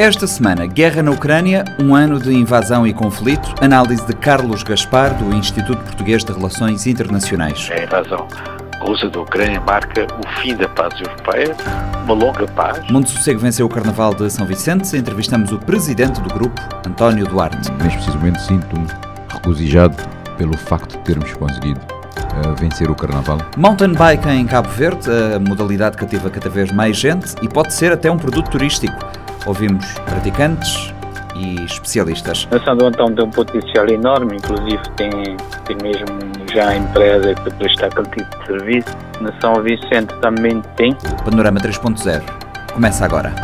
Esta semana, guerra na Ucrânia, um ano de invasão e conflito. Análise de Carlos Gaspar, do Instituto Português de Relações Internacionais. A invasão russa da Ucrânia marca o fim da paz europeia, uma longa paz. Mundo Sossego venceu o Carnaval de São Vicente. Entrevistamos o presidente do grupo, António Duarte. Neste precisamente sinto-me regozijado pelo facto de termos conseguido uh, vencer o Carnaval. Mountain bike em Cabo Verde, a modalidade cativa cada vez mais gente e pode ser até um produto turístico. Ouvimos praticantes e especialistas. A São Antão tem um potencial enorme, inclusive tem, tem mesmo já empresa que presta aquele tipo de serviço. Na São Vicente também tem. Panorama 3.0 começa agora.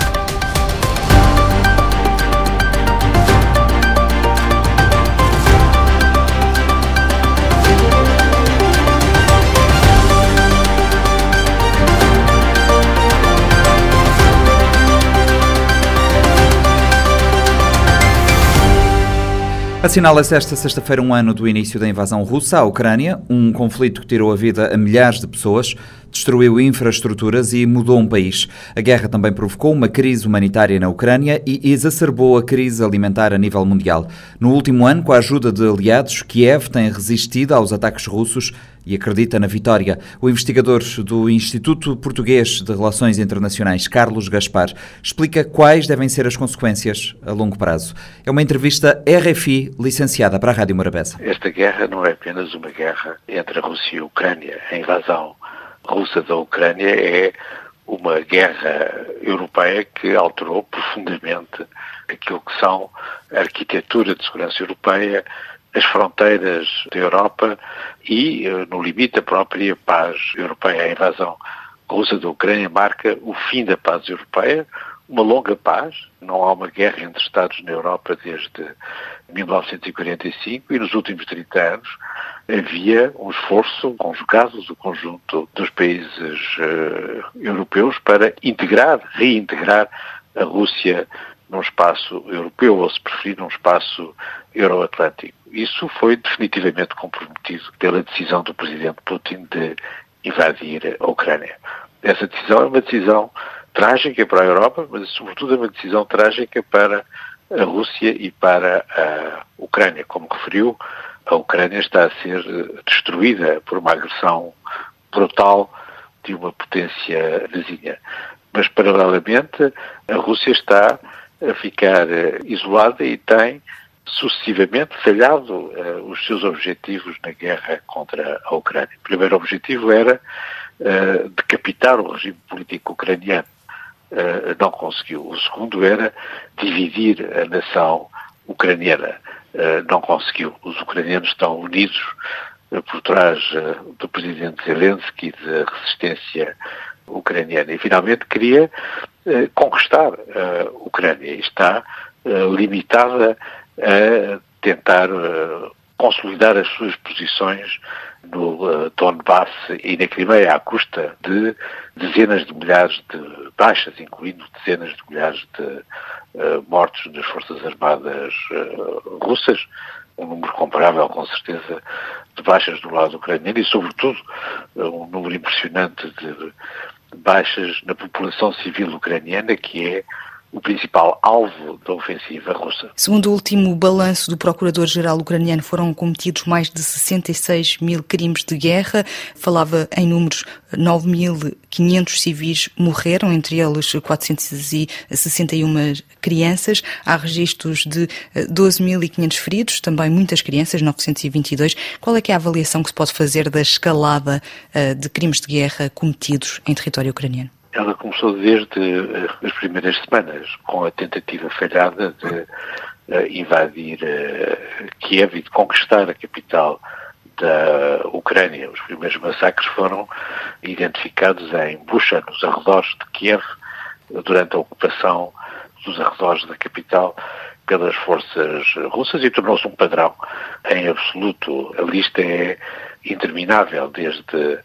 Assinala-se esta sexta-feira um ano do início da invasão russa à Ucrânia, um conflito que tirou a vida a milhares de pessoas, destruiu infraestruturas e mudou um país. A guerra também provocou uma crise humanitária na Ucrânia e exacerbou a crise alimentar a nível mundial. No último ano, com a ajuda de aliados, Kiev tem resistido aos ataques russos e acredita na vitória. O investigador do Instituto Português de Relações Internacionais, Carlos Gaspar, explica quais devem ser as consequências a longo prazo. É uma entrevista RFI licenciada para a Rádio Morabeza. Esta guerra não é apenas uma guerra entre a Rússia e a Ucrânia. A invasão russa da Ucrânia é uma guerra europeia que alterou profundamente aquilo que são a arquitetura de segurança europeia, as fronteiras da Europa e, eh, no limite, a própria paz europeia. A invasão russa da Ucrânia marca o fim da paz europeia, uma longa paz. Não há uma guerra entre Estados na Europa desde 1945 e nos últimos 30 anos havia um esforço conjugado do conjunto dos países uh, europeus para integrar, reintegrar a Rússia num espaço europeu, ou se preferir, num espaço euroatlântico. Isso foi definitivamente comprometido pela decisão do presidente Putin de invadir a Ucrânia. Essa decisão é uma decisão trágica para a Europa, mas sobretudo é uma decisão trágica para a Rússia e para a Ucrânia. Como referiu, a Ucrânia está a ser destruída por uma agressão brutal de uma potência vizinha. Mas, paralelamente, a Rússia está a ficar isolada e tem sucessivamente falhado uh, os seus objetivos na guerra contra a Ucrânia. O primeiro objetivo era uh, decapitar o regime político ucraniano. Não conseguiu. O segundo era dividir a nação ucraniana. não conseguiu. Os ucranianos estão unidos por trás do presidente Zelensky da resistência ucraniana. E finalmente queria conquistar a Ucrânia. E está limitada a tentar consolidar as suas posições no Donbass e na Crimeia à custa de dezenas de milhares de baixas, incluindo dezenas de milhares de mortos nas Forças Armadas russas, um número comparável, com certeza, de baixas do lado ucraniano e, sobretudo, um número impressionante de baixas na população civil ucraniana, que é o principal alvo da ofensiva russa. Segundo o último balanço do Procurador-Geral ucraniano, foram cometidos mais de 66 mil crimes de guerra. Falava em números, 9.500 civis morreram, entre eles 461 crianças. Há registros de 12.500 eh, feridos, também muitas crianças, 922. Qual é, é a avaliação que se pode fazer da escalada eh, de crimes de guerra cometidos em território ucraniano? Ela começou desde eh, as primeiras semanas, com a tentativa falhada de uh, invadir uh, Kiev e de conquistar a capital da Ucrânia. Os primeiros massacres foram identificados em Bucha, nos arredores de Kiev, durante a ocupação dos arredores da capital pelas forças russas e tornou-se um padrão em absoluto. A lista é interminável, desde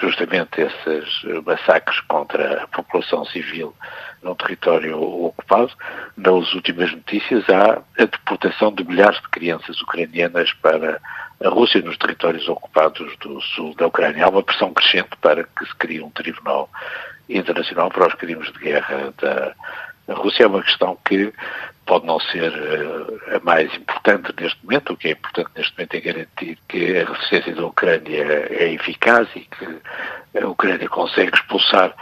justamente esses massacres contra a população civil num território ocupado. Nas últimas notícias há a deportação de milhares de crianças ucranianas para a Rússia nos territórios ocupados do sul da Ucrânia. Há uma pressão crescente para que se crie um tribunal internacional para os crimes de guerra da Rússia é uma questão que pode não ser a mais importante neste momento. O que é importante neste momento é garantir que a resistência da Ucrânia é eficaz e que a Ucrânia consegue expulsar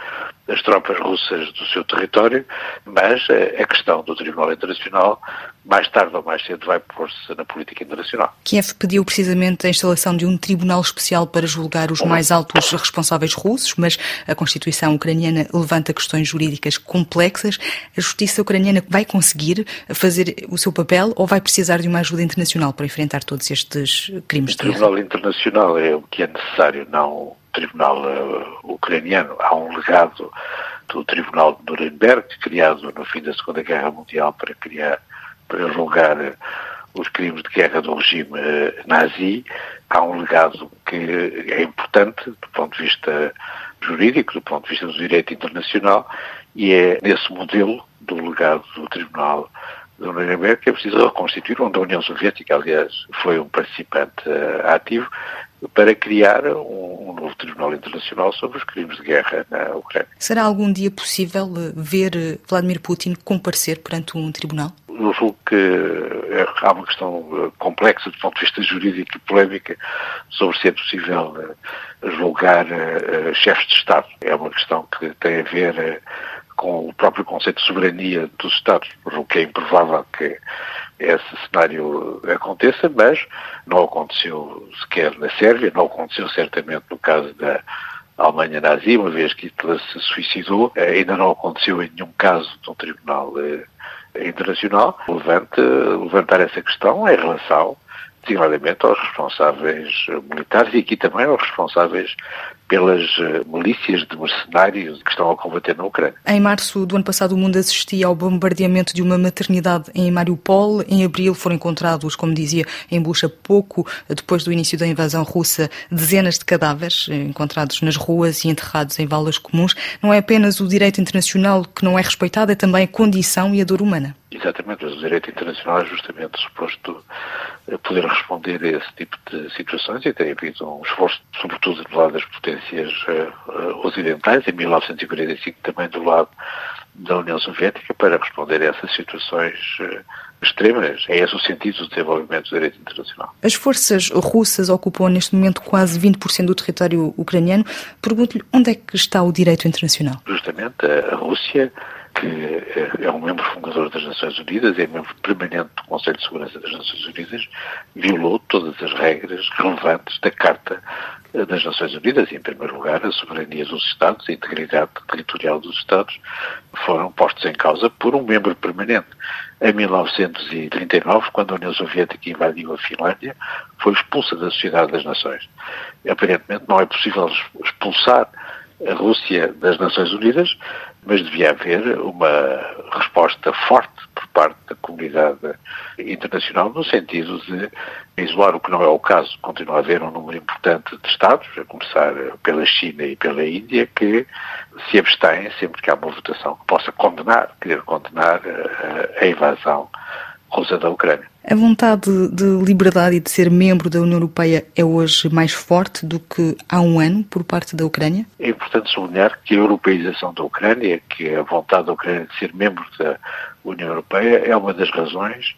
as tropas russas do seu território, mas a questão do Tribunal Internacional, mais tarde ou mais cedo, vai pôr-se na política internacional. Kiev pediu precisamente a instalação de um tribunal especial para julgar os mais altos responsáveis russos, mas a Constituição ucraniana levanta questões jurídicas complexas. A justiça ucraniana vai conseguir fazer o seu papel ou vai precisar de uma ajuda internacional para enfrentar todos estes crimes de guerra? O Tribunal Internacional é o que é necessário, não tribunal uh, ucraniano. Há um legado do Tribunal de Nuremberg, criado no fim da Segunda Guerra Mundial para criar, para julgar uh, os crimes de guerra do regime uh, nazi. Há um legado que é importante do ponto de vista jurídico, do ponto de vista do direito internacional, e é nesse modelo do legado do Tribunal de Nuremberg que é preciso reconstituir, onde a União Soviética, aliás, foi um participante uh, ativo, para criar um, um, novo Tribunal Internacional sobre os crimes de guerra na Ucrânia. Será algum dia possível eh, ver eh, Vladimir Putin comparecer perante um tribunal? Eu julgo que é, há uma questão complexa do ponto de vista jurídico e polémica sobre se é possível julgar chefes de Estado. É uma questão que tem a ver com o próprio conceito de soberania dos Estados, o que é improvável que esse cenário aconteça, mas não aconteceu sequer na Sérvia, não aconteceu certamente no caso da Alemanha nazi, uma vez que Hitler se suicidou, ainda não aconteceu em nenhum caso de um tribunal eh, internacional. Levante, levantar essa questão em relação designadamente aos responsáveis militares e aqui também aos responsáveis pelas eh, milícias de mercenários que estão a combater na Ucrânia. Em março do ano passado, o mundo assistia ao bombardeamento de uma maternidade em Mariupol. Em abril foram encontrados, como dizia, em Bucha, pouco depois do início da invasão russa, dezenas de cadáveres eh, encontrados nas ruas e enterrados em valas comuns. Não é apenas o direito internacional que não é respeitado, é também a condição e a dor humana. Exatamente, mas o direito internacional é justamente suposto eh, poder responder a esse tipo de situações e tem havido um esforço, sobretudo do lado das potências uh, ocidentais, em 1945 também do lado da União Soviética, para responder a essas situações uh, extremas. É esse o sentido do desenvolvimento do direito internacional. As forças russas ocupam neste momento quase 20% do território ucraniano. Pergunto-lhe onde é que está o direito internacional? Justamente a Rússia é um membro fundador das Nações Unidas, é membro permanente do Conselho de Segurança das Nações Unidas, violou todas as regras relevantes da Carta das Nações Unidas, e, em primeiro lugar, a soberania dos Estados, a integridade territorial dos Estados, foram postos em causa por um membro permanente. Em 1939, quando a União Soviética invadiu a Finlândia, foi expulsa da Sociedade das Nações. Aparentemente não é possível expulsar a Rússia das Nações Unidas, mas devia haver uma resposta forte por parte da comunidade internacional no sentido de isolar o que não é o caso. Continua a haver um número importante de Estados, a começar pela China e pela Índia, que se abstêm sempre que há uma votação que possa condenar, querer condenar a, a invasão russa da Ucrânia. A vontade de liberdade e de ser membro da União Europeia é hoje mais forte do que há um ano por parte da Ucrânia? É importante sublinhar que a europeização da Ucrânia, que a vontade da Ucrânia de ser membro da União Europeia, é uma das razões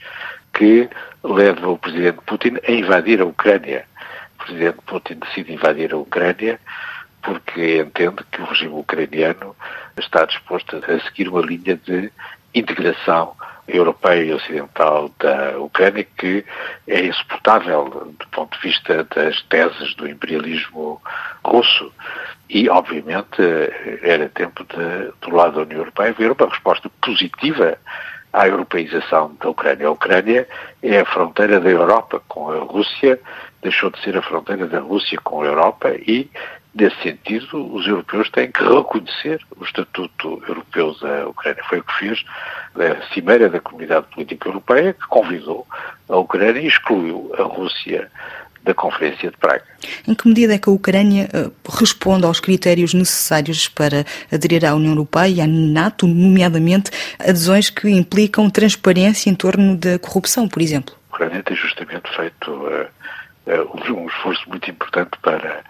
que leva o presidente Putin a invadir a Ucrânia. O presidente Putin decide invadir a Ucrânia porque entende que o regime ucraniano está disposto a seguir uma linha de integração europeia e ocidental da Ucrânia que é insuportável do ponto de vista das teses do imperialismo russo. E, obviamente, era tempo de, do lado da União Europeia haver uma resposta positiva à europeização da Ucrânia. A Ucrânia é a fronteira da Europa com a Rússia, deixou de ser a fronteira da Rússia com a Europa e Nesse sentido, os europeus têm que reconhecer o Estatuto Europeu da Ucrânia. Foi o que fez a Cimeira da Comunidade Política Europeia, que convidou a Ucrânia e excluiu a Rússia da Conferência de Praga. Em que medida é que a Ucrânia eh, responde aos critérios necessários para aderir à União Europeia e à NATO, nomeadamente adesões que implicam transparência em torno da corrupção, por exemplo? A Ucrânia tem justamente feito uh, um esforço muito importante para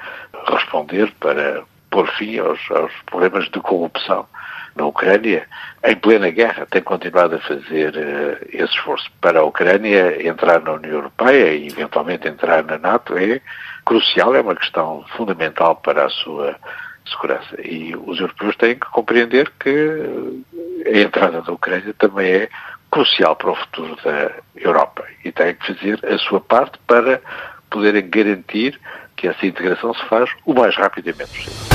responder, para pôr fim aos, aos problemas de corrupção na Ucrânia, em plena guerra, tem continuado a fazer uh, esse esforço. Para a Ucrânia entrar na União Europeia e eventualmente entrar na NATO é crucial, é uma questão fundamental para a sua segurança. E os europeus têm que compreender que a entrada da Ucrânia também é crucial para o futuro da Europa e têm que fazer a sua parte para poderem garantir que essa integração se faz o mais rapidamente possível.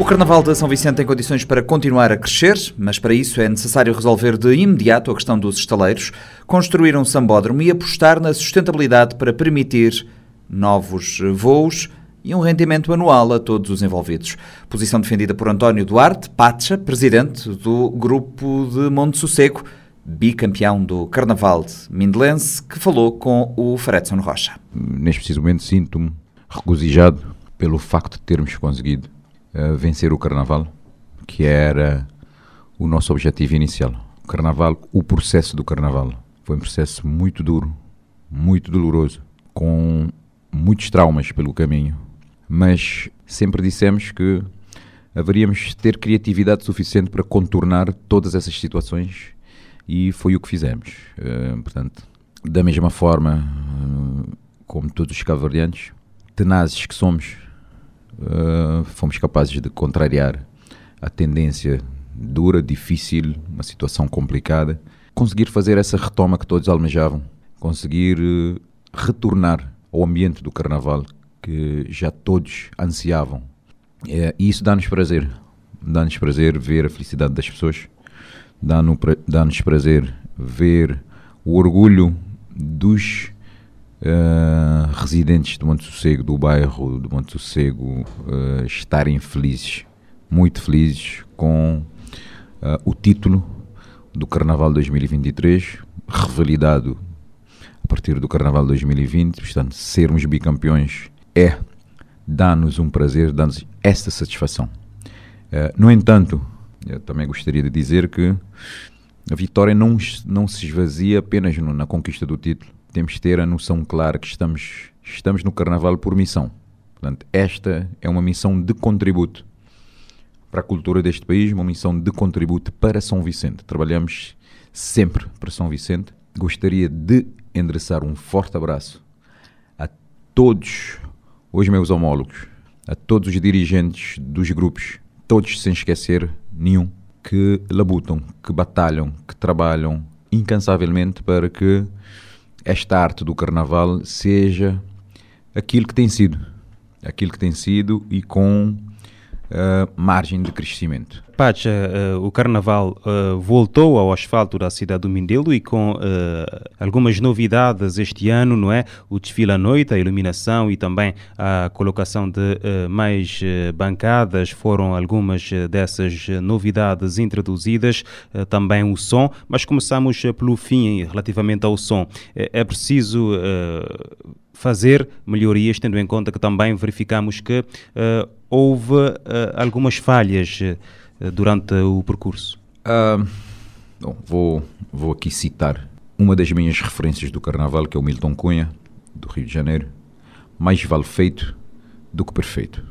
O Carnaval de São Vicente tem condições para continuar a crescer, mas para isso é necessário resolver de imediato a questão dos estaleiros, construir um sambódromo e apostar na sustentabilidade para permitir novos voos e um rendimento anual a todos os envolvidos. Posição defendida por António Duarte Pacha, presidente do Grupo de Monte Sossego, bicampeão do Carnaval de Mindelense, que falou com o Fredson Rocha. Neste preciso momento sinto-me regozijado pelo facto de termos conseguido vencer o Carnaval, que era o nosso objetivo inicial. O Carnaval, o processo do Carnaval, foi um processo muito duro, muito doloroso, com muitos traumas pelo caminho, mas sempre dissemos que haveríamos de ter criatividade suficiente para contornar todas essas situações e foi o que fizemos. Uh, portanto, da mesma forma uh, como todos os cabo-verdianos, tenazes que somos, uh, fomos capazes de contrariar a tendência dura, difícil, uma situação complicada, conseguir fazer essa retoma que todos almejavam, conseguir retornar ao ambiente do carnaval que já todos ansiavam. É, e isso dá-nos prazer, dá-nos prazer ver a felicidade das pessoas, dá-nos prazer ver o orgulho dos uh, residentes do Monte Sossego, do bairro do Monte Sossego, uh, estarem felizes, muito felizes com uh, o título do Carnaval 2023, revalidado a partir do Carnaval 2020. Portanto, sermos bicampeões é dá-nos um prazer, dá-nos esta satisfação. no entanto, eu também gostaria de dizer que a vitória não, não se esvazia apenas no, na conquista do título, temos de ter a noção clara que estamos, estamos no Carnaval por missão. Portanto, esta é uma missão de contributo para a cultura deste país, uma missão de contributo para São Vicente. Trabalhamos sempre para São Vicente. Gostaria de endereçar um forte abraço a todos os meus homólogos, a todos os dirigentes dos grupos, todos sem esquecer nenhum, que labutam, que batalham, que trabalham incansavelmente para que esta arte do carnaval seja aquilo que tem sido, aquilo que tem sido e com uh, margem de crescimento. Pacha, uh, o carnaval uh, voltou ao asfalto da cidade do Mindelo e com algumas novidades este ano, não é? O desfile à noite, a iluminação e também a colocação de mais bancadas foram algumas dessas novidades introduzidas, também o som, mas começamos pelo fim relativamente ao som. é preciso fazer melhorias, tendo em conta que também verificamos que houve uh, algumas falhas uh, durante o percurso. bom, vou, vou aqui citar uma das minhas referências do Carnaval, que é o Milton Cunha, do Rio de Janeiro. Mais vale feito do que perfeito.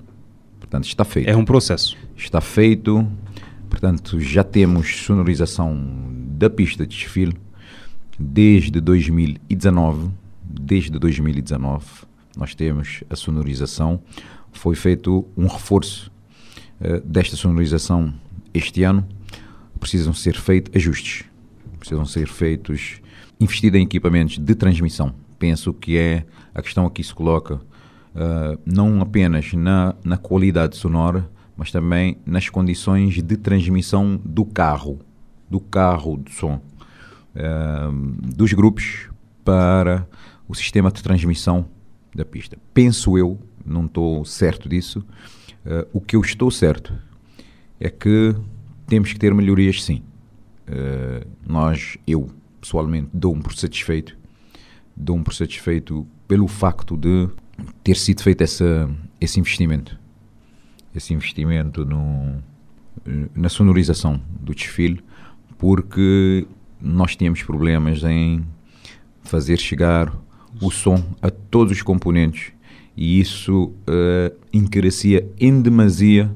Portanto, está feito. É um processo. Está feito. Portanto, já temos sonorização da pista de desfile desde 2019 desde 2019 nós temos a sonorização. Foi feito um reforço uh, desta sonorização este ano. Precisam ser feitos ajustes, precisam ser feitos, investido em equipamentos de transmissão. Penso que é a questão aqui se coloca uh, não apenas na, na qualidade sonora, mas também nas condições de transmissão do carro, do carro de som, uh, dos grupos para o sistema de transmissão da pista. Penso eu, não estou certo disso, uh, o que eu estou certo é que temos que ter melhorias sim. Uh, nós, eu pessoalmente, dou-me por satisfeito, dou-me por satisfeito pelo facto de ter sido feito essa, esse investimento. Esse investimento no, na sonorização do desfile, porque nós tínhamos problemas em fazer chegar o som a todos os componentes e isso uh, encarecia em demasia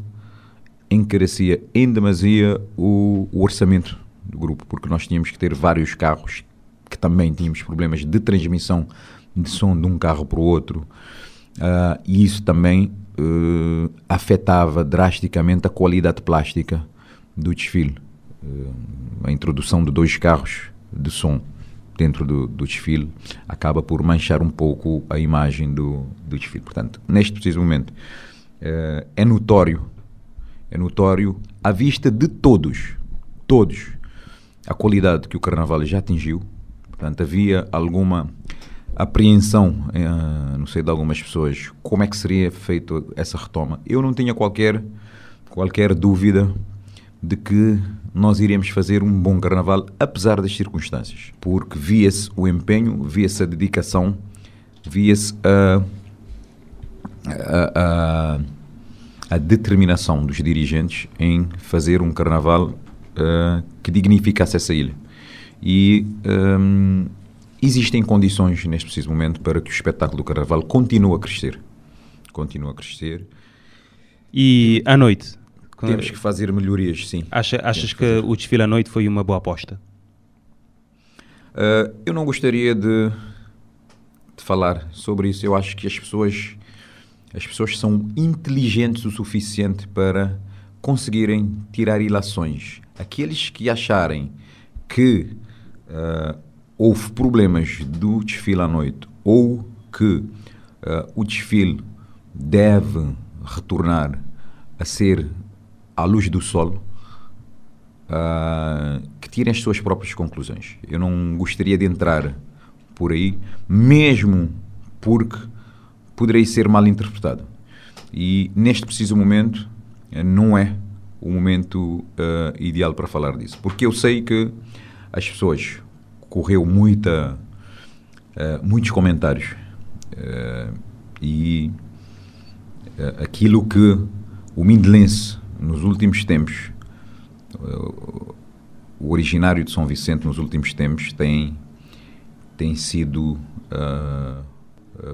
encarecia em demasia o, o, orçamento do grupo, porque nós tínhamos que ter vários carros que também tínhamos problemas de transmissão de som de um carro para o outro uh, e isso também uh, afetava drasticamente a qualidade plástica do desfile. a introdução de dois carros de som dentro do, do, desfile acaba por manchar um pouco a imagem do, do desfile. Portanto, neste preciso momento, uh, é notório, é notório à vista de todos, todos, a qualidade que o Carnaval já atingiu. Portanto, havia alguma apreensão, uh, não sei, de algumas pessoas, como é que seria feito essa retoma. Eu não tinha qualquer, qualquer dúvida de que nós iríamos fazer um bom carnaval, apesar das circunstâncias, porque via-se o empenho, via-se a dedicação, via-se a, a, a, a, determinação dos dirigentes em fazer um carnaval uh, que dignificasse essa ilha. E um, existem condições neste preciso momento para que o espetáculo do carnaval continue a crescer. Continue a crescer. E à noite, temos que fazer melhorias, sim. Acha, achas que, o desfile à noite foi uma boa aposta? Uh, eu não gostaria de, de, falar sobre isso. Eu acho que as pessoas, as pessoas são inteligentes o suficiente para conseguirem tirar ilações. Aqueles que acharem que uh, houve problemas do desfile à noite ou que uh, o desfile deve retornar a ser à luz do sol, uh, que tirem as suas próprias conclusões. Eu não gostaria de entrar por aí, mesmo porque poderei ser mal interpretado. E neste preciso momento, não é o momento uh, ideal para falar disso. Porque eu sei que as pessoas correu muita, uh, muitos comentários uh, e aquilo que o Mindelense nos últimos tempos, o originário de São Vicente nos últimos tempos tem, tem sido uh,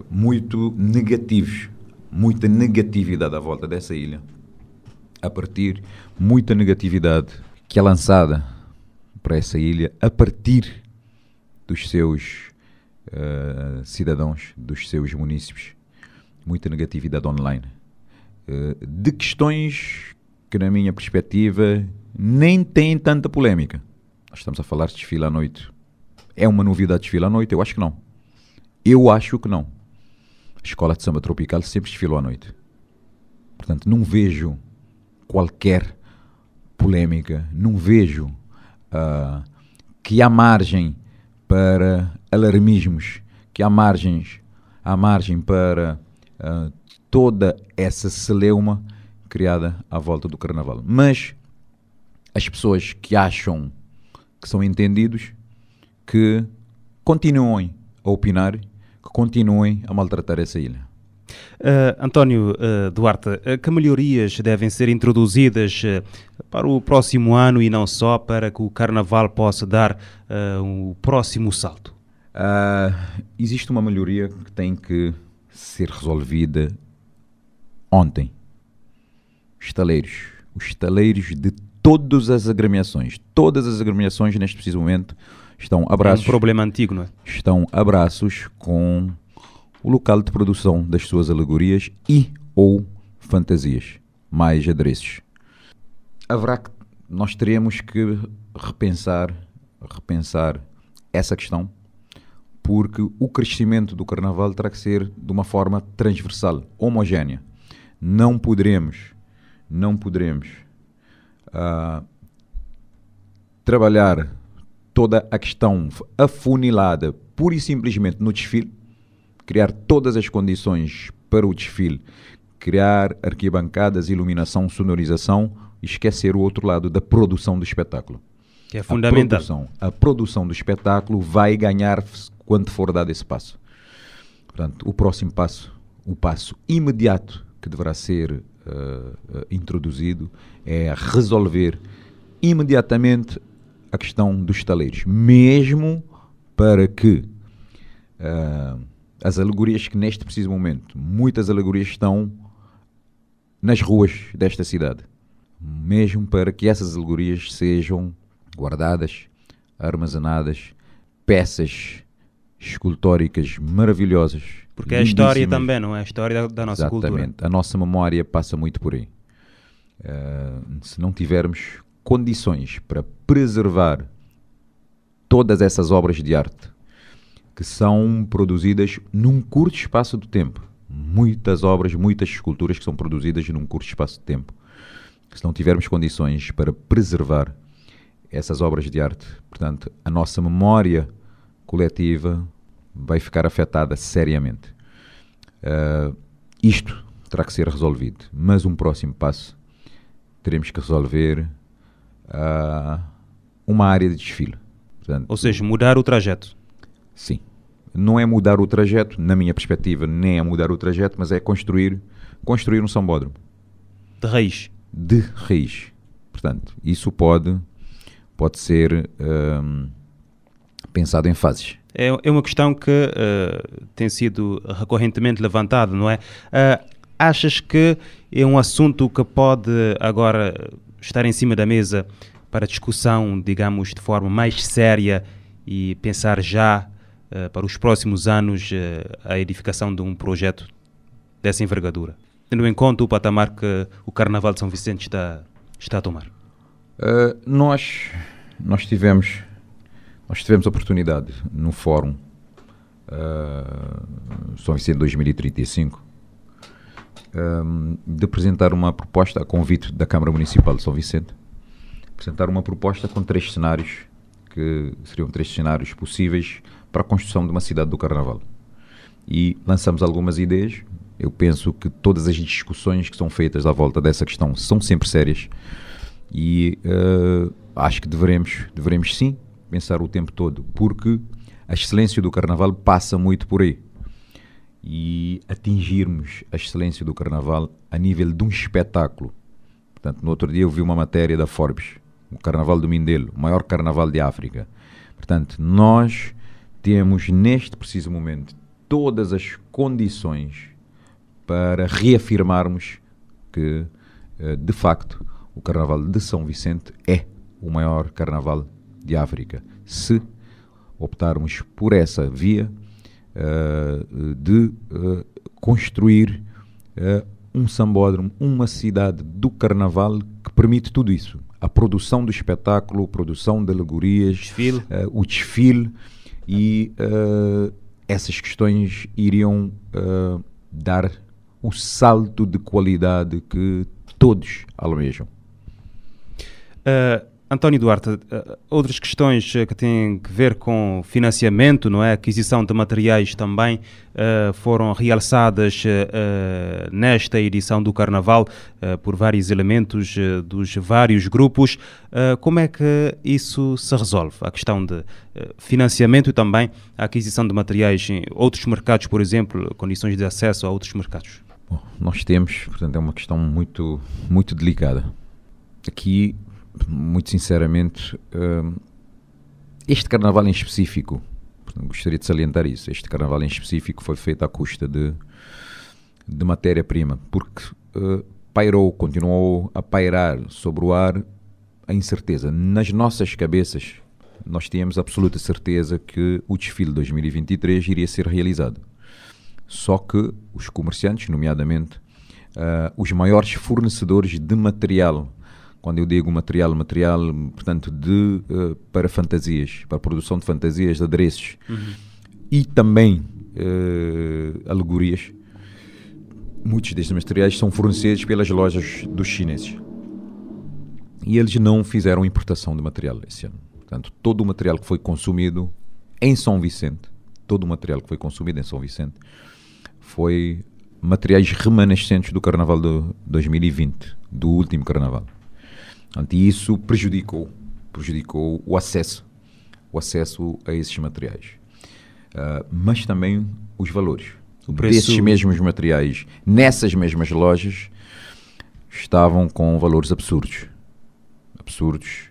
muito negativos, muita negatividade à volta dessa ilha. A partir, muita negatividade que é lançada para essa ilha a partir dos seus uh, cidadãos, dos seus munícipes. Muita negatividade online. De questões que, na minha perspectiva, nem tem tanta polémica. Nós estamos a falar de desfile à noite. É uma novidade desfile à noite? Eu acho que não. Eu acho que não. A escola de samba tropical sempre desfilou à noite. Portanto, não vejo qualquer polémica, não vejo uh, que há margem para alarmismos, que há margens, há margem para uh, toda essa celeuma criada à volta do carnaval. Mas as pessoas que acham que são entendidos, que continuem a opinar, que continuem a maltratar essa ilha. Uh, António uh, Duarte, uh, que melhorias devem ser introduzidas para o próximo ano e não só para que o Carnaval possa dar o um próximo salto? existe uma melhoria que tem que ser resolvida ontem estaleiros. Os estaleiros de todas as agremiações. Todas as agremiações, neste preciso momento, estão abraços. É um problema antigo, não é? Estão abraços com o local de produção das suas alegorias e ou fantasias, mais adereços. Haverá que nós teremos que repensar, repensar essa questão, porque o crescimento do carnaval terá que ser de uma forma transversal, homogénea. Não poderemos não poderemos uh, trabalhar toda a questão afunilada pura e simplesmente no desfile, criar todas as condições para o desfile, criar arquibancadas, iluminação, sonorização esquecer o outro lado da produção do espetáculo. Que é fundamental. A produção, a produção do espetáculo vai ganhar quando for dado esse passo. Portanto, o próximo passo, o passo imediato que deverá ser uh, introduzido é resolver imediatamente a questão dos estaleiros, mesmo para que uh, as alegorias que neste preciso momento, muitas alegorias estão nas ruas desta cidade, mesmo para que essas alegorias sejam guardadas, armazenadas, peças escultóricas maravilhosas. Porque é a história também, não é? A história da, da nossa Exatamente. cultura. A nossa memória passa muito por aí. Uh, se não tivermos condições para preservar todas essas obras de arte que são produzidas num curto espaço de tempo, muitas obras, muitas esculturas que são produzidas num curto espaço de tempo. Se não tivermos condições para preservar essas obras de arte, portanto, a nossa memória coletiva vai ficar afetada seriamente. Uh, isto terá que ser resolvido, mas um próximo passo teremos que resolver uh, uma área de desfile. Portanto, Ou seja, mudar o trajeto. Sim. Não é mudar o trajeto, na minha perspectiva, nem é mudar o trajeto, mas é construir, construir um sambódromo. De raiz. De raiz. Portanto, isso pode, pode ser um, pensado em fases. É, é uma questão que uh, tem sido recorrentemente levantada, não é? Uh, achas que é um assunto que pode agora estar em cima da mesa para discussão, digamos, de forma mais séria e pensar já uh, para os próximos anos uh, a edificação de um projeto dessa envergadura, tendo em conta o patamar que o Carnaval de São Vicente está, está a tomar? Uh, nós, nós tivemos nós tivemos oportunidade no fórum São Vicente 2035 um, de apresentar uma proposta a convite da Câmara Municipal de São Vicente apresentar uma proposta com três cenários, que seriam três cenários possíveis para a construção de uma cidade do Carnaval. E lançamos algumas ideias. Eu penso que todas as discussões que são feitas à volta dessa questão são sempre sérias e uh, acho que devemos, devemos sim pensar o tempo todo, porque a excelência do Carnaval passa muito por aí. E atingirmos a excelência do Carnaval a nível de um espetáculo. Portanto, no outro dia eu vi uma matéria da Forbes o Carnaval do Mindelo, o maior carnaval de África. Portanto, nós temos neste preciso momento todas as condições para reafirmarmos que, eh, de facto, o Carnaval de São Vicente é o maior carnaval de África. Se optarmos por essa via uh, de uh, construir uh, um sambódromo, uma cidade do carnaval que permite tudo isso a produção do espetáculo, a produção de alegorias, desfile. O desfile e essas questões iriam dar o salto de qualidade que todos almejam. Uh, António Duarte, uh, outras questões uh, que têm que ver com financiamento, não é? Aquisição de materiais também uh, foram realçadas nesta edição do Carnaval por vários elementos dos vários grupos. como é que isso se resolve? A questão de financiamento e também a aquisição de materiais em outros mercados, por exemplo, condições de acesso a outros mercados. Bom, nós temos, portanto, é uma questão muito, muito delicada. Aqui muito sinceramente, uh, este carnaval em específico, gostaria de salientar isso, este carnaval em específico foi feito à custa de, de matéria-prima, porque uh, pairou, continuou a pairar sobre o ar a incerteza. Nas nossas cabeças, nós tínhamos absoluta certeza que o desfile 2023 iria ser realizado. Só que os comerciantes, nomeadamente uh, os maiores fornecedores de material quando eu digo material, material, portanto, de, uh, para fantasias, para a produção de fantasias, de adereços uhum. e também uh, alegorias. Muitos destes materiais são fornecidos pelas lojas dos chineses. E eles não fizeram importação de material esse ano. Portanto, todo o material que foi consumido em São Vicente, todo o material que foi consumido em São Vicente, foi materiais remanescentes do Carnaval de 2020, do último Carnaval. E isso prejudicou, prejudicou o acesso, o acesso a esses materiais. Uh, mas também os valores. O preço... Desses mesmos materiais, nessas mesmas lojas, estavam com valores absurdos. Absurdos,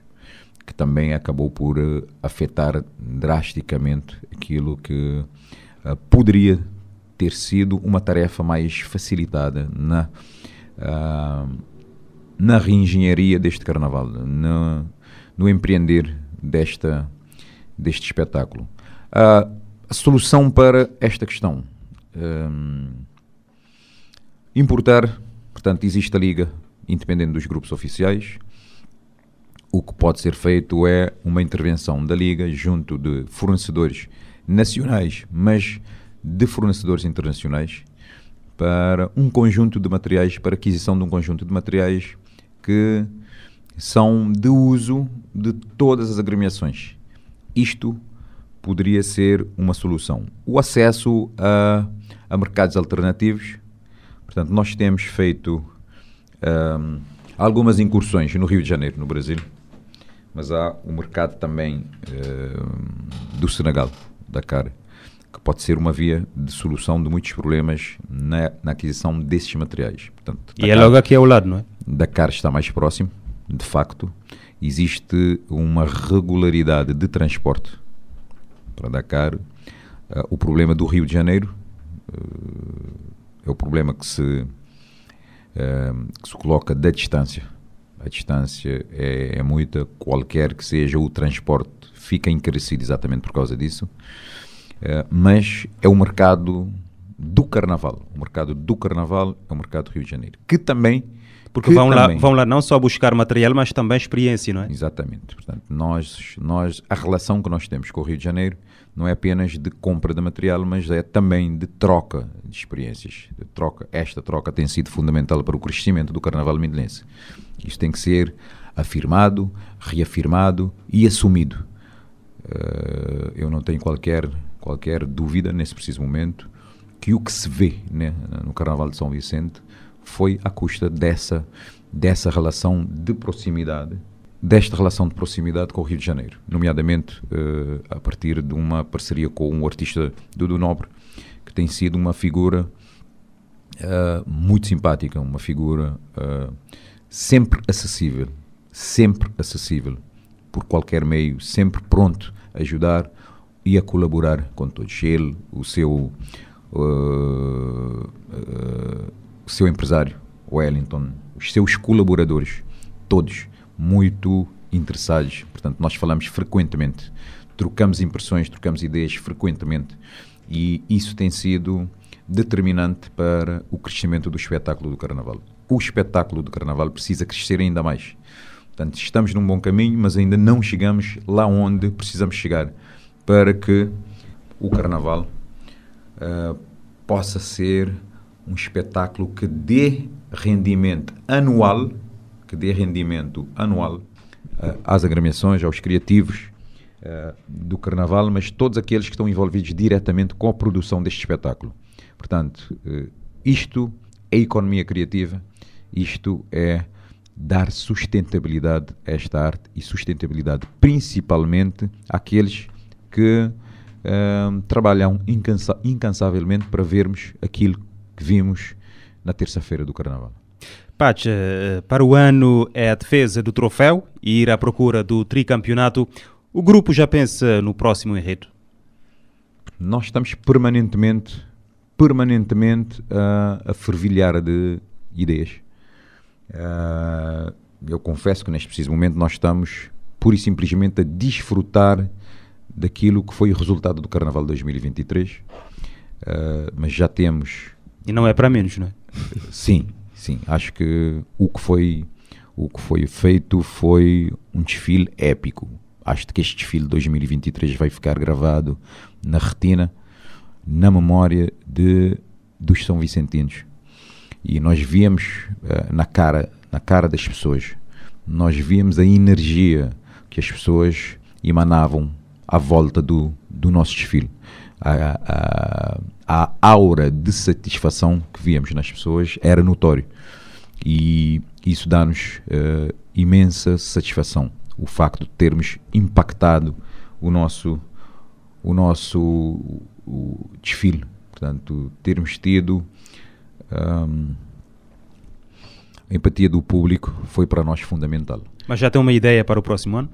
que também acabou por uh, afetar drasticamente aquilo que uh, poderia ter sido uma tarefa mais facilitada na, uh, na reengenharia deste carnaval, no, empreender desta, deste espetáculo. Uh, a solução para esta questão. Um, importar, portanto, existe a Liga independente dos grupos oficiais. O que pode ser feito é uma intervenção da Liga junto de fornecedores nacionais, mas de fornecedores internacionais, para um conjunto de materiais, para aquisição de um conjunto de materiais que são de uso de todas as agremiações. Isto poderia ser uma solução. O acesso a, a mercados alternativos. Portanto, nós temos feito um, algumas incursões no Rio de Janeiro, no Brasil, mas há o mercado também um, do Senegal, Dakar, que pode ser uma via de solução de muitos problemas na, na aquisição desses materiais. Portanto, e é logo aqui ao lado, não é? Dakar está mais próximo, de facto. Existe uma regularidade de transporte para Dakar. Uh, o problema do Rio de Janeiro uh, é o problema que se Ehm, que se coloca da distância. A distância é, é muita, qualquer que seja o transporte fica encarecido exatamente por causa disso. Uh, mas é o mercado do carnaval. O mercado do carnaval é o mercado do Rio de Janeiro, que também porque vão, também, lá, vão lá não só buscar material, mas também experiência, não é? Exatamente. Portanto, nós, nós, a relação que nós temos com o Rio de Janeiro não é apenas de compra de material, mas é também de troca de experiências. De troca. Esta troca tem sido fundamental para o crescimento do Carnaval Mindelense. Isto tem que ser afirmado, reafirmado e assumido. Uh, eu não tenho qualquer, qualquer dúvida nesse preciso momento que o que se vê né, no Carnaval de São Vicente foi à custa dessa, dessa relação de proximidade desta relação de proximidade com o Rio de Janeiro, nomeadamente uh, a partir de uma parceria com um artista Dudu Nobre, que tem sido uma figura uh, muito simpática, uma figura uh, sempre acessível, sempre acessível, por qualquer meio, sempre pronto a ajudar e a colaborar com todos. Ele, o seu, o seu empresário, Wellington, os seus colaboradores, todos muito interessados. Portanto, nós falamos frequentemente, trocamos impressões, trocamos ideias frequentemente e isso tem sido determinante para o crescimento do espetáculo do Carnaval. O espetáculo do Carnaval precisa crescer ainda mais. Portanto, estamos num bom caminho, mas ainda não chegamos lá onde precisamos chegar para que o Carnaval uh, possa ser um espetáculo que dê rendimento anual que dê rendimento anual uh, às agremiações, aos criativos uh, do Carnaval, mas todos aqueles que estão envolvidos diretamente com a produção deste espetáculo. Portanto, uh, isto é economia criativa, isto é dar sustentabilidade a esta arte e sustentabilidade principalmente àqueles que trabalham incansa incansavelmente para vermos aquilo que vimos na terça-feira do Carnaval. Pacha, eh, para o ano é a defesa do troféu e ir à procura do tricampeonato. O grupo já pensa no próximo enredo? Nós estamos permanentemente, permanentemente uh, a fervilhar de ideias. Uh, eu confesso que neste preciso momento nós estamos pura e simplesmente a desfrutar daquilo que foi o resultado do Carnaval 2023. Uh, mas já temos. E não é para menos, não é? Sim, Sim, acho que o que foi o que foi feito foi um desfile épico. Acho que este desfile de 2023 vai ficar gravado na retina, na memória de dos São Vicentinos. E nós víamos uh, na cara na cara das pessoas, nós víamos a energia que as pessoas emanavam à volta do, do nosso desfile. A, a, a aura de satisfação que víamos nas pessoas era notório. E isso dá-nos uh, imensa satisfação, o facto de termos impactado o nosso, o nosso o desfile. Portanto, termos tido um, a empatia do público foi para nós fundamental. Mas já tem uma ideia para o próximo ano?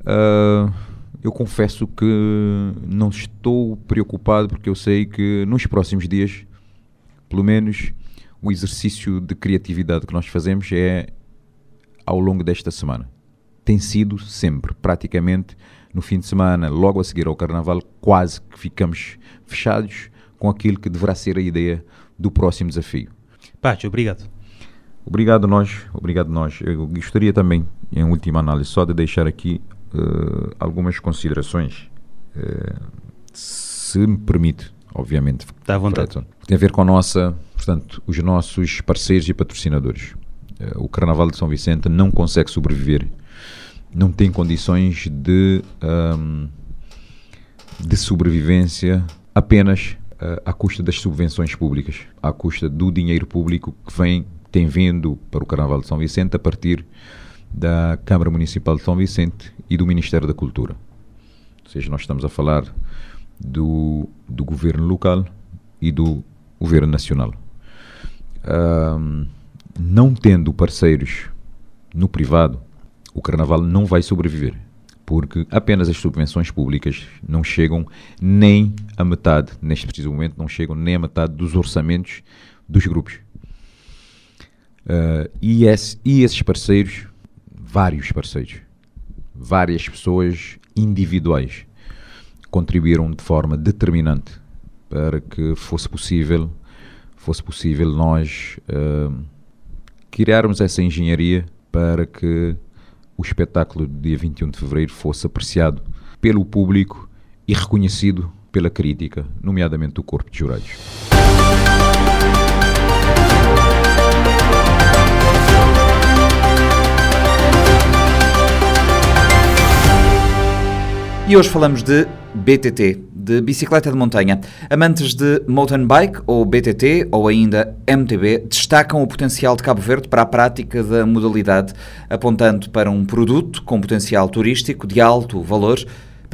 Uh, eu confesso que não estou preocupado porque eu sei que nos próximos dias, pelo menos, o exercício de criatividade que nós fazemos é ao longo desta semana. Tem sido sempre, praticamente, no fim de semana, logo a seguir ao Carnaval, quase que ficamos fechados com aquilo que deverá ser a ideia do próximo desafio. Pátio, obrigado. Obrigado nós, obrigado nós. Eu gostaria também, em última análise, só de deixar aqui uh, algumas considerações, uh, se me permite, obviamente. Está à vontade. Tem a ver com a nossa, portanto, os nossos parceiros e patrocinadores. Uh, o Carnaval de São Vicente não consegue sobreviver, não tem condições de, um, de sobrevivência apenas à custa das subvenções públicas, à custa do dinheiro público que vem, tem vindo para o Carnaval de São Vicente a partir da Câmara Municipal de São Vicente e do Ministério da Cultura. Ou seja, nós estamos a falar do, do governo local e do governo nacional. Um, não tendo parceiros no privado, o Carnaval não vai sobreviver, porque apenas as subvenções públicas não chegam nem a metade, neste preciso momento, não chegam nem a metade dos orçamentos dos grupos. Uh, e, esse, e esses parceiros vários parceiros, várias pessoas individuais contribuíram de forma determinante para que fosse possível fosse possível nós uh, criarmos essa engenharia para que o espetáculo do dia 21 de fevereiro fosse apreciado pelo público e reconhecido pela crítica, nomeadamente do corpo de jurados. E hoje falamos de BTT, de bicicleta de montanha. Amantes de mountain bike, ou BTT, ou ainda MTB, destacam o potencial de Cabo Verde para a prática da modalidade, apontando para um produto com potencial turístico de alto valor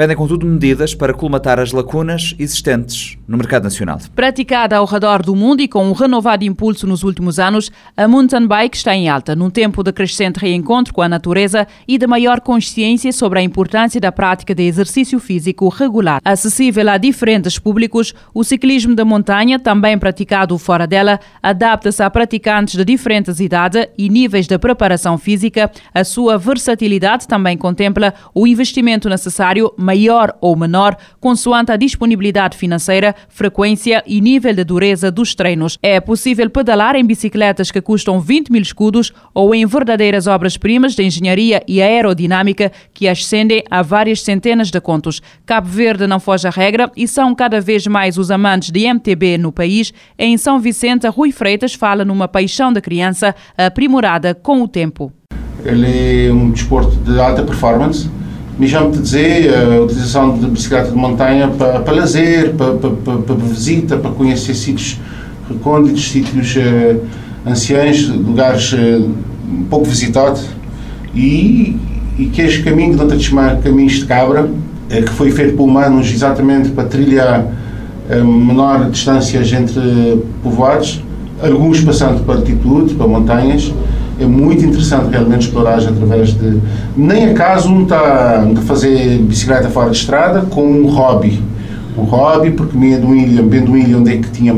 Pedem, contudo, medidas para colmatar as lacunas existentes no mercado nacional. Praticada ao redor do mundo e com um renovado impulso nos últimos anos, a mountain bike está em alta, num tempo de crescente reencontro com a natureza e de maior consciência sobre a importância da prática de exercício físico regular. Acessível a diferentes públicos, o ciclismo da montanha, também praticado fora dela, adapta-se a praticantes de diferentes idades e níveis de preparação física. A sua versatilidade também contempla o investimento necessário maior ou menor, consoante a disponibilidade financeira, frequência e nível de dureza dos treinos. É possível pedalar em bicicletas que custam 20 mil escudos ou em verdadeiras obras-primas de engenharia e aerodinâmica que ascendem a várias centenas de contos. Cabo Verde não foge à regra e são cada vez mais os amantes de MTB no país. Em São Vicente, Rui Freitas fala numa paixão da criança aprimorada com o tempo. Ele é um desporto de alta performance me chamo te dizer a utilização de bicicleta de montanha para, para lazer, para, para, para, visita, para conhecer sítios recônditos, sítios uh, anciãos, lugares uh, pouco visitados. E, e que este caminho, que nós chamamos caminhos de cabra, uh, que foi feito por humanos exatamente para trilhar uh, menor distâncias entre povoados, alguns passando por altitude, para montanhas, é muito interessante realmente explorar através de. Nem acaso um está a fazer bicicleta fora de estrada com um hobby. Um hobby, porque de uma ilha, bem uma ilha onde é que tinha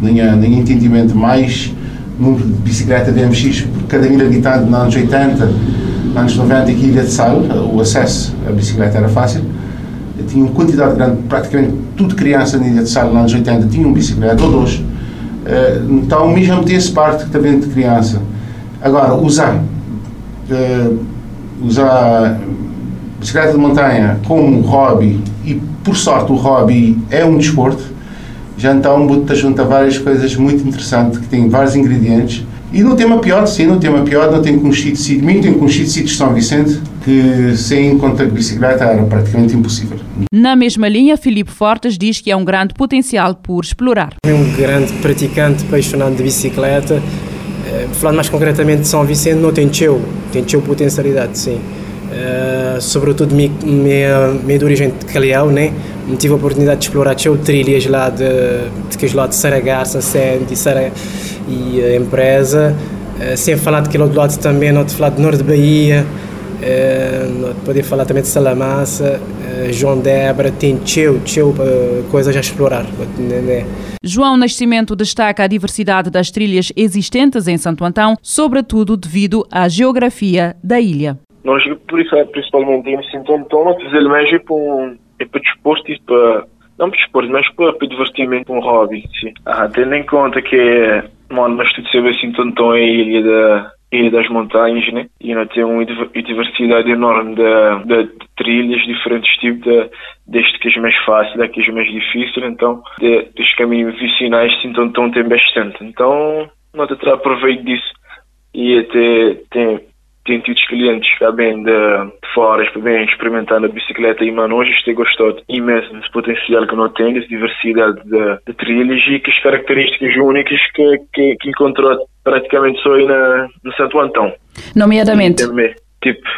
nem, nem entendimento mais número de bicicleta de MX por cada mil habitantes nos anos 80, nos anos 90, aqui Ilha de Sal, o acesso à bicicleta era fácil. Eu tinha uma quantidade grande, praticamente tudo criança na Ilha de Sal, nos anos 80, tinha uma bicicleta, ou dois. Eh, então, mesmo esse parte que está vendo de criança. Agora, usar, uh, usar bicicleta de montanha como hobby, e por sorte o hobby é um desporto, já então bota junta várias coisas muito interessantes, que tem vários ingredientes. E no tema pior, sim, no tema pior, não tem conhecido sítio, mim tenho conhecido sítios de São Vicente que sem conta de bicicleta era praticamente impossível. Na mesma linha, Filipe Fortes diz que é um grande potencial por explorar. É um grande praticante apaixonado de bicicleta, falando mais concretamente de São Vicente, não tem teu, tem teu potencialidade, sim. Uh, sobretudo minha, minha, de origem de Calhau, né? tive a oportunidade de explorar teu trilhas lá de, de, lá de Saragar, Sancente e, Sara, e a empresa. Uh, sem falar daquele outro lado também, não te falar de Norte de Bahia. Uh, poder falar também de Salamassa, uh, João Debra, tem teu, teu uh, coisas a explorar. João Nascimento destaca a diversidade das trilhas existentes em Santo Antão, sobretudo devido à geografia da ilha. Nós principalmente em Santo Antão, nós fazemos mais para, um, é para desporto e para não para desporto, mas para, para divertimento, um hobby. Sim. Ah, tendo em conta que mano, nós tudo sabemos assim, Antão é a ilha da Ilha das Montanhas, né? E ainda tem uma diversidade enorme de, de, trilhas, diferentes tipos, de, desde que as mais fáceis que as mais difíceis. Então, de, caminhos vicinais, assim, então, tem bastante. Então, nós até proveito disso. E até tem tem tido clientes cá bem de, fora para bem experimentar a bicicleta e mano, hoje estou gostado imenso desse potencial que não tem, dessa diversidade de, de, trilhas e que as características únicas que, que, que encontrou praticamente só aí na, no Santo Antão. Nomeadamente? Também, tipo,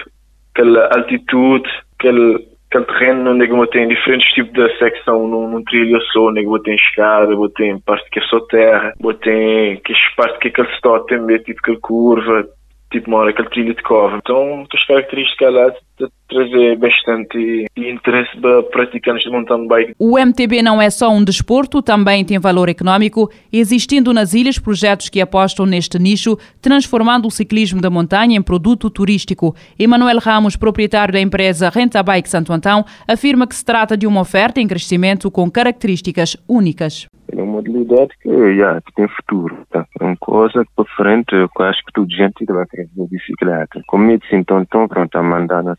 aquela altitude, aquele, aquele terreno onde é tem diferentes tipos de secção num, num trilho só, onde é tem escada, tem parte que é só terra, tem que parte que é stó também, tipo aquela curva, tipo uma hora aquele trilho de cova. Então, as características lá de trazer bastante interesse para praticantes de mountain bike. O MTB não é só um desporto, também tem valor económico, existindo nas ilhas projetos que apostam neste nicho, transformando o ciclismo da montanha em produto turístico. Emanuel Ramos, proprietário da empresa Renta Bike Santo Antão, afirma que se trata de uma oferta em crescimento com características únicas. É uma modalidade que, yeah, que tem futuro. Tá? É uma coisa que para frente, eu acho que toda gente vai querer bicicleta. Como me disse, então, então, pronto, a mandar na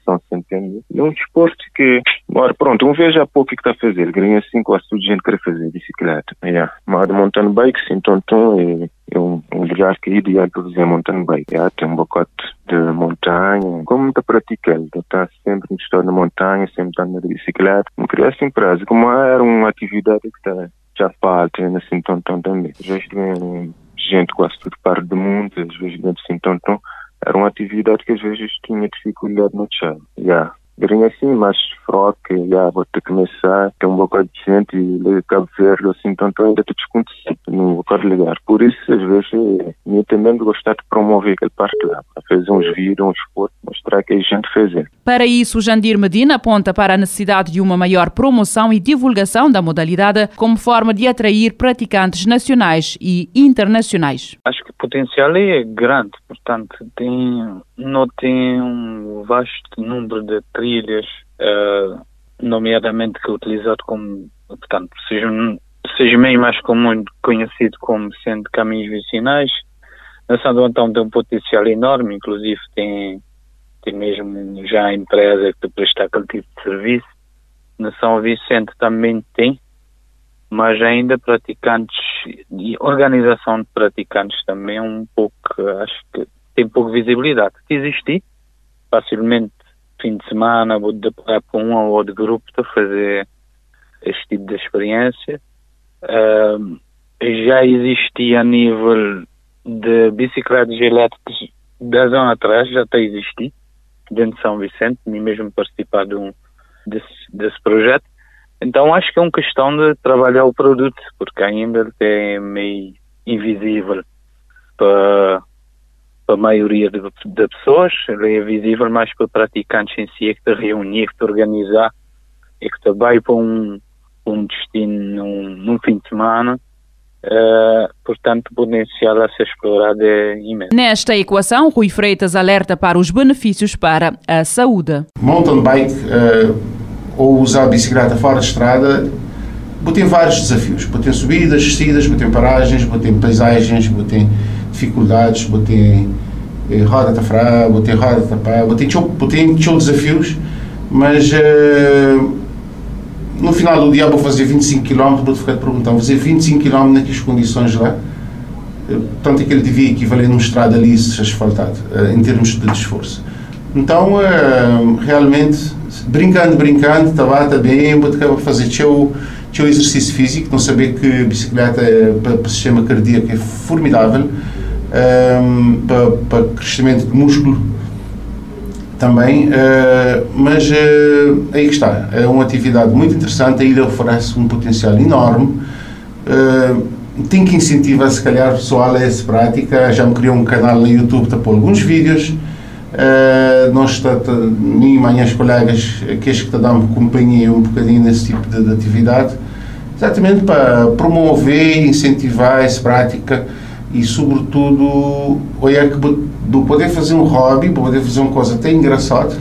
É um desporto que, ora, pronto, um veja pouco o que está a fazer. Ganha assim, quase toda gente quer fazer bicicleta. Yeah. Mas de mountain bike, então, então, é, é um, lugar que é ideal para fazer mountain bike. Yeah, tem um bocote de montanha. Como está praticando, está sempre no estado na montanha, sempre está na bicicleta. Não queria assim prazo. Como era uma atividade que está já falta assim tão tão também. Vezes vem gente quase tudo parte do mundo, às vezes assim tão tão. Era uma atividade que às vezes tinha dificuldade no chão. Yeah. Grinha assim, mas froque, já vou ter que começar, tem um bocado de gente e Cabo Verde, assim, então ainda te desconhecido, não vou ligar. Por isso, às vezes, eu também gostar de promover aquele parte lá, para fazer uns vídeos, uns esporte, mostrar que a gente fez. Para isso, Jandir Medina aponta para a necessidade de uma maior promoção e divulgação da modalidade como forma de atrair praticantes nacionais e internacionais. Acho que o potencial é grande, portanto, tem, não tem um vasto número de trilhas, uh, nomeadamente que é utilizado como, portanto, seja, seja meio mais comum conhecido como sendo caminhos vicinais. Na São Antão tem um potencial enorme, inclusive tem, tem mesmo já empresa que presta aquele tipo de serviço. Na São Vicente também tem, mas ainda praticantes e organização de praticantes também é um pouco, acho que tem pouca visibilidade. Se existir, facilmente fim de semana vou deparar com um ou outro grupo para fazer este tipo de experiência. Já existia a nível de bicicletas elétricas 10 anos atrás, já está a existir, dentro de São Vicente, nem mesmo participar de um, desse, desse projeto. Então acho que é uma questão de trabalhar o produto, porque ainda é meio invisível para para a maioria de, de, pessoas, ele é visível mais para praticantes em si, é que te reunir, que te organizar, é que te vai para um, um destino num, num fim de semana. Uh, portanto, o potencial a ser explorado é imenso. Nesta equação, Rui Freitas alerta para os benefícios para a saúde. Mountain bike uh, ou usar a bicicleta fora de estrada tem vários desafios. Tem subidas, descidas, tem paragens, tem paisagens, tem dificuldades, botei eh, roda tafrá, botei roda tapá, botei botei desafios, mas uh, no final do dia vou fazer 25 km, vou ficar perguntando, fazer 25 km naquelas condições lá, uh, tanto é que ele devia equivaler num estrada lisa asfaltado, em termos de esforço. Então, realmente, brincando, brincando, estava tá bem, vou fazer teu, teu exercício físico, não saber que bicicleta para o sistema cardíaco é formidável, um, para, para, crescimento de músculo também, uh, mas uh, aí está, é uma atividade muito interessante, a ilha oferece um potencial enorme, uh, tem que incentivar se calhar o pessoal a essa prática, já me criou um canal no YouTube para pôr alguns vídeos, Uh, nós, mim e minhas colegas, que que te damos companhia um bocadinho nesse tipo de, de atividade, exatamente para promover, incentivar essa prática e, sobretudo, olhar que do poder fazer um hobby, poder fazer uma coisa até engraçada,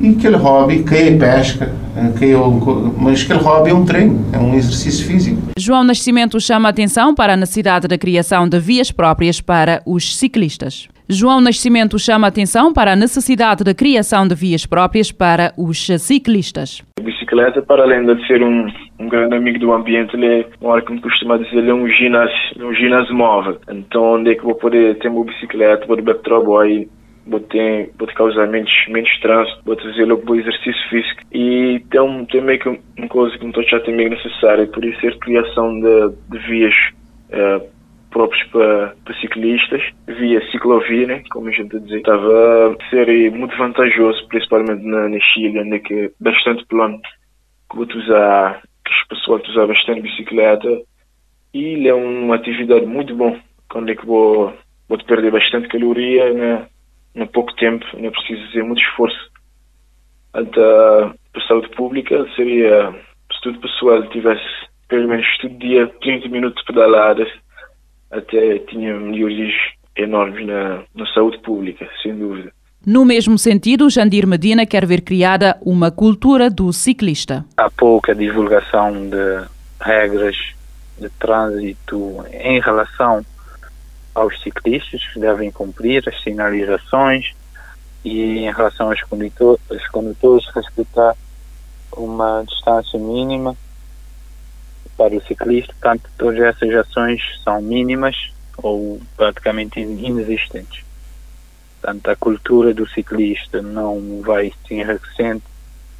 e aquele hobby, que é pesca, que é um, mas aquele hobby é um treino, é um exercício físico. João Nascimento chama a atenção para a necessidade da criação de vias próprias para os ciclistas. João Nascimento chama a atenção para a necessidade da criação de vias próprias para os ciclistas. Bicicleta, para além de ser um, um grande amigo do ambiente, ele é, hora que me costuma dizer, ele é um ginásio, um ginásio móvel. Então, onde é que vou poder ter uma bicicleta, vou de trabalho, vou ter, vou ter causar menos, menos trânsito, vou trazer logo bom exercício físico. E tem, tem meio que uma coisa que não estou tem meio necessária, por isso a criação de, de vias uh, próprios para, para ciclistas, via ciclovia, né, como a gente dizia, estava a ser muito vantajoso, principalmente na, na Chile, onde é que é bastante plano, que usar, que os pessoal usam bastante bicicleta, e é uma atividade muito bom, quando é que vou, vou perder bastante caloria, né, em pouco tempo, não é preciso fazer muito esforço. Então, para a saúde pública, seria, se todo pessoal tivesse pelo menos todo dia 30 minutos pedaladas, até tinha melhorias enormes na, na saúde pública, sem dúvida. No mesmo sentido, Jandir Medina quer ver criada uma cultura do ciclista. Há pouca divulgação de regras de trânsito em relação aos ciclistas que devem cumprir as sinalizações e em relação aos condutores, aos condutores respeitar uma distância mínima para o ciclista, portanto, todas essas ações são mínimas ou praticamente inexistentes. Portanto, a cultura do ciclista não vai se enriquecendo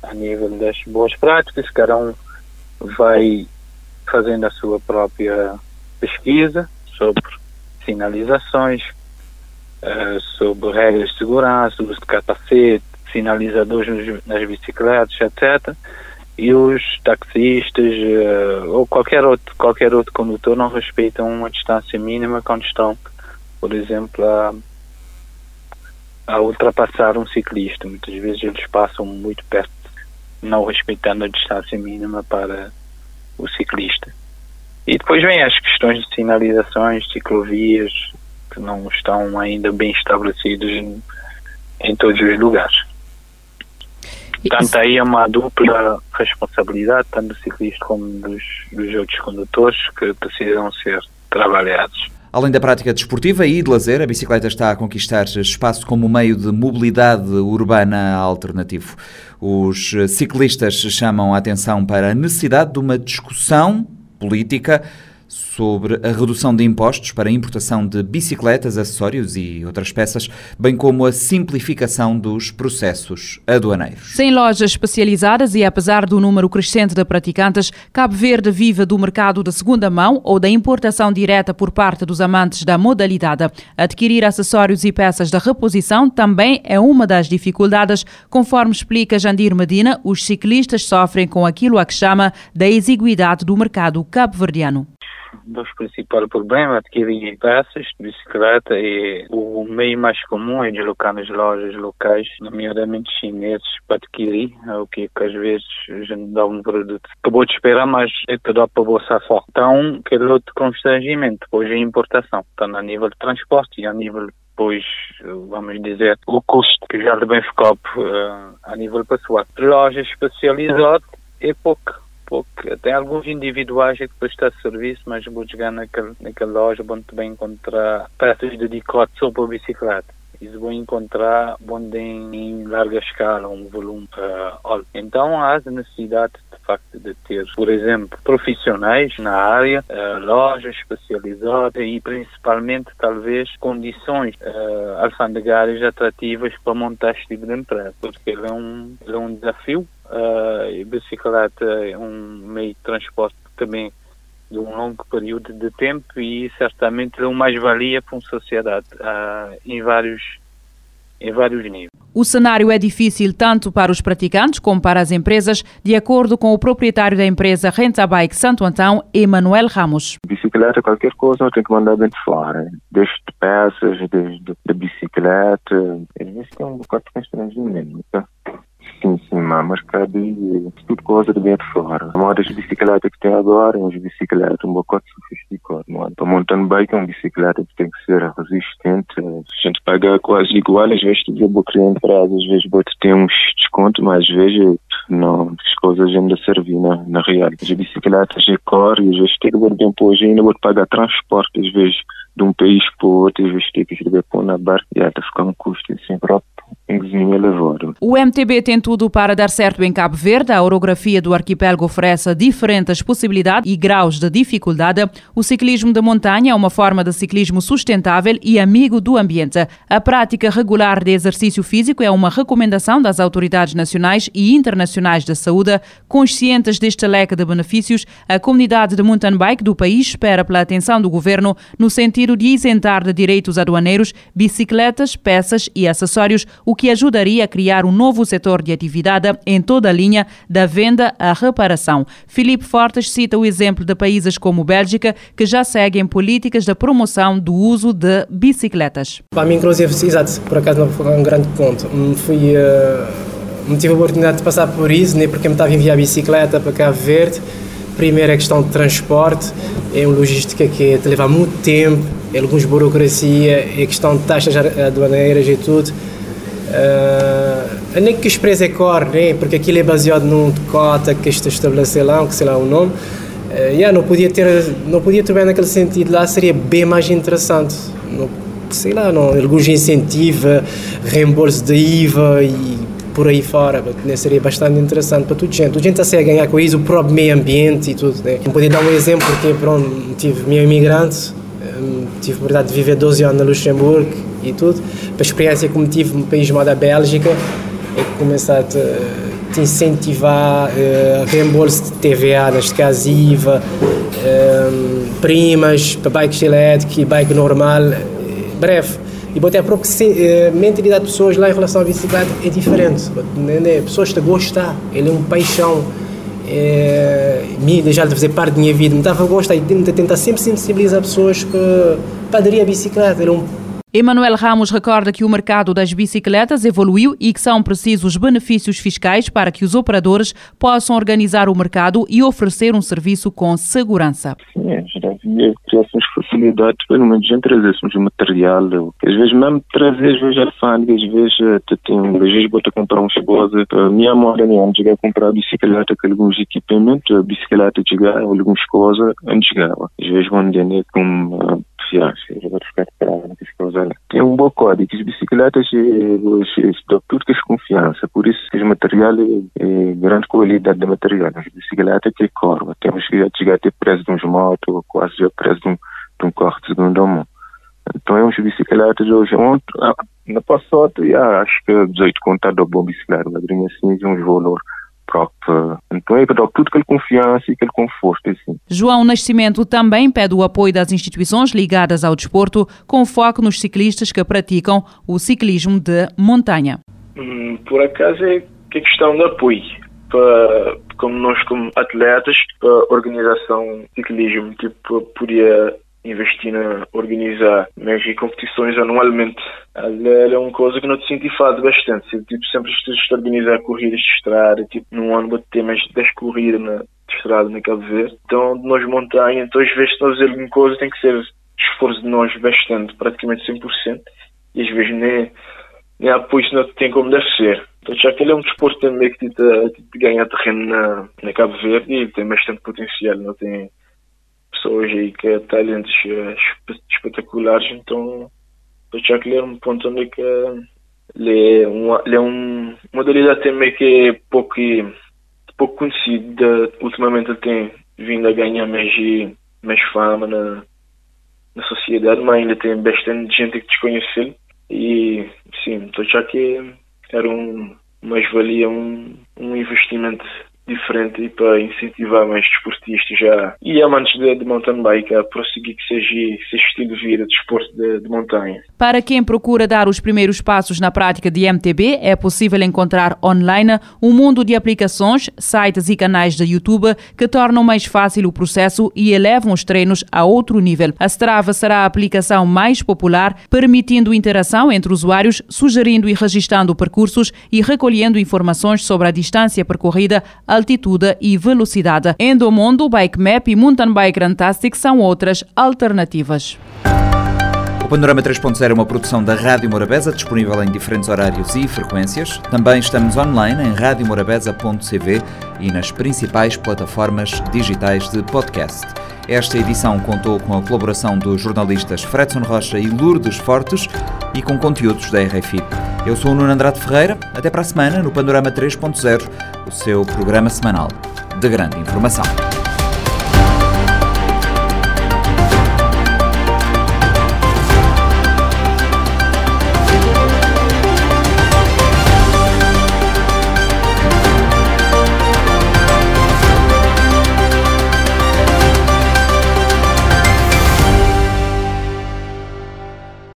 a nível das boas práticas, cada um vai fazendo a sua própria pesquisa sobre sinalizações, uh, sobre regras de segurança, uso de capacete, sinalizadores nas bicicletas, etc e os taxistas uh, ou qualquer outro, qualquer outro condutor não respeitam uma distância mínima quando estão, por exemplo, a, a ultrapassar um ciclista. Muitas vezes eles passam muito perto, não respeitando a distância mínima para o ciclista. E depois vem as questões de sinalizações, ciclovias, que não estão ainda bem estabelecidas em, em todos os lugares. Portanto, aí é uma dupla responsabilidade, tanto do ciclista como dos, dos outros condutores, que precisam ser trabalhados. Além da prática desportiva e de lazer, a bicicleta está a conquistar espaço como meio de mobilidade urbana alternativo. Os ciclistas chamam a atenção para a necessidade de uma discussão política sobre a redução de impostos para a importação de bicicletas, acessórios e outras peças, bem como a simplificação dos processos aduaneiros. Sem lojas especializadas e apesar do número crescente de praticantes, Cabo Verde vive do mercado de segunda mão ou da importação direta por parte dos amantes da modalidade. Adquirir acessórios e peças de reposição também é uma das dificuldades, conforme explica Jandir Medina, os ciclistas sofrem com aquilo a que chama da exiguidade do mercado cabo-verdiano dos principais problemas adquirir peças de bicicleta e o meio mais comum é deslocar nas lojas locais, nomeadamente chineses, para adquirir, é o que, que às vezes a gente dá um produto acabou de esperar, mas é que dá para bolsar fora. Então, aquele outro constrangimento, depois a importação, tanto a nível de transporte e a nível depois, vamos dizer, o custo que já bem ficou uh, a nível pessoal. Loja especializada é pouco pouco. Tem alguns individuais que prestam serviço, mas vou chegar naquela, naquela loja onde bem encontrar peças de decote só para bicicleta. Isso vou encontrar onde em larga escala, um volume uh, alto. Então há necessidade de facto de ter, por exemplo, profissionais na área, uh, lojas especializadas e principalmente talvez condições uh, alfandegárias atrativas para montar este tipo de empresa, porque ele é um, ele é um desafio Uh, bicicleta é um meio de transporte também de um longo período de tempo e certamente é uma mais-valia para uma sociedade uh, em vários em vários níveis. O cenário é difícil tanto para os praticantes como para as empresas, de acordo com o proprietário da empresa Renta Bike Santo Antão, Emanuel Ramos. Bicicleta, qualquer coisa, tem que mandar bem de fora. Desde peças, desde a bicicleta. Às vezes tem um bocado de constrangimento. Sim, mas cabe tudo coisa de dentro fora. A moda de bicicleta que tem agora é uma bicicleta um bocado sofisticada. Para mountain bike é uma bicicleta que tem que ser resistente. A gente paga quase igual, às vezes tu vê o cliente para às vezes pode ter uns descontos, mas às vezes não, as coisas ainda servem na, na real. As bicicletas é cor às vezes tem que bem hoje ainda vou pagar transporte, às vezes de um país para o outro, às vezes tem que escrever pôr na barca e até ficar um custo assim próprio. O MTB tem tudo para dar certo em Cabo Verde. A orografia do arquipélago oferece diferentes possibilidades e graus de dificuldade. O ciclismo de montanha é uma forma de ciclismo sustentável e amigo do ambiente. A prática regular de exercício físico é uma recomendação das autoridades nacionais e internacionais da saúde. Conscientes deste leque de benefícios, a comunidade de mountain bike do país espera pela atenção do governo no sentido de isentar de direitos aduaneiros bicicletas, peças e acessórios o que ajudaria a criar um novo setor de atividade em toda a linha, da venda à reparação. Filipe Fortes cita o exemplo de países como Bélgica, que já seguem políticas de promoção do uso de bicicletas. Para mim, inclusive, exato, por acaso não foi um grande ponto. Fui, uh, não tive a oportunidade de passar por isso, nem porque me estava a enviar a bicicleta para Cabo Verde. Primeiro, a questão de transporte, é uma logística que leva muito tempo, é algumas burocracia, é questão de taxas aduaneiras e tudo Uh, nem que expressa é cor, né? porque aquilo é baseado num cota que este estabeleceu lá, que sei lá o nome. Uh, yeah, não podia ter, não podia ter bem naquele sentido lá, seria bem mais interessante. Não, sei lá, não, alguns incentiva, reembolso de IVA e por aí fora, né? seria bastante interessante para toda gente. Toda gente está a ganhar com isso, o próprio meio ambiente e tudo. Né? Podia dar um exemplo, porque pronto, tive meu imigrante, um, tive a oportunidade de viver 12 anos na Luxemburgo e tudo. A experiência que tive no país chamado a Bélgica é que começar a te, te incentivar uh, reembolso de TVA, neste caso IVA, um, primas para bike elétrico e bike normal, breve. E até a própria uh, mentalidade de pessoas lá em relação à bicicleta é diferente. Né, né? Pessoas te gostam, ele é um paixão. É, me já de fazer parte da minha vida, me estava a gostar e tentar sempre sensibilizar pessoas para, para aderir à bicicleta. Ele é um Emanuel Ramos recorda que o mercado das bicicletas evoluiu e que são precisos benefícios fiscais para que os operadores possam organizar o mercado e oferecer um serviço com segurança. Sim, já havia criações facilidades, pelo menos em trazermos material. Às vezes mesmo trazer, às vezes alfândega, às vezes tem, às vezes bota comprar um esposa. Minha mãe, né, cheguei a comprar bicicleta com alguns equipamentos, a bicicleta chegar, algumas coisas, antes chegava. Às vezes vão né, com confiança. Eu vou ficar parado Tem um bom código. As bicicletas dão tudo que é confiança. Por isso que os materiais é grande qualidade de material. As bicicletas que correm. Temos que chegar até preço de uns motos, quase já preço de um, de um carro de segunda mão. Então, é umas bicicletas hoje. Ontem, na passada, acho que 18 contas da boa bicicleta. Mas assim, uns valores próprio. Então é que dá tudo aquele confiança e aquele conforto. Assim. João Nascimento também pede o apoio das instituições ligadas ao desporto, com foco nos ciclistas que praticam o ciclismo de montanha. Hum, por acaso é que é questão de apoio. Para, como nós como atletas, para a organização de ciclismo, tipo, podia investir na organizar mas competições anualmente. Ela é uma coisa que não te incentivado bastante. Tipo, sempre estou a organizar corridas de estrada, tipo, num ano vou ter mais 10 corridas na, de estrada na Cabo Verde. Então, nós montanha, então às vezes nós fazer alguma coisa tem que ser esforço de nós bastante, praticamente 100%. E às vezes nem, nem apoio não tem como deve ser. Então, já que ele é um desporto também que te, te, te ganha terreno na, na Cabo Verde e tem bastante potencial, não tem pessoas aí que é talentos eh, espetaculares, então que ele é um ponto onde que ele é, uma, é um modalidade também que é pouco, pouco conhecida, ultimamente tem vindo a ganhar mais, mais fama na, na sociedade, mas ainda tem bastante gente que desconhece ele e sim, então já que era um mais valia um, um investimento diferente e para incentivar mais desportistas já e amantes de, de mountain bike a prosseguir que seja esse estilo de vida, de desporto de, de montanha. Para quem procura dar os primeiros passos na prática de MTB, é possível encontrar online um mundo de aplicações, sites e canais de YouTube que tornam mais fácil o processo e elevam os treinos a outro nível. A Strava será a aplicação mais popular, permitindo interação entre usuários, sugerindo e registrando percursos e recolhendo informações sobre a distância percorrida altitude e velocidade. Endomondo, Bike Map e Mountain Bike Rantastic são outras alternativas. Panorama 3.0 é uma produção da Rádio Morabeza, disponível em diferentes horários e frequências. Também estamos online em radiomorabeza.cv e nas principais plataformas digitais de podcast. Esta edição contou com a colaboração dos jornalistas Fredson Rocha e Lourdes Fortes e com conteúdos da RFI. Eu sou o Nuno Andrade Ferreira. Até para a semana no Panorama 3.0, o seu programa semanal de grande informação.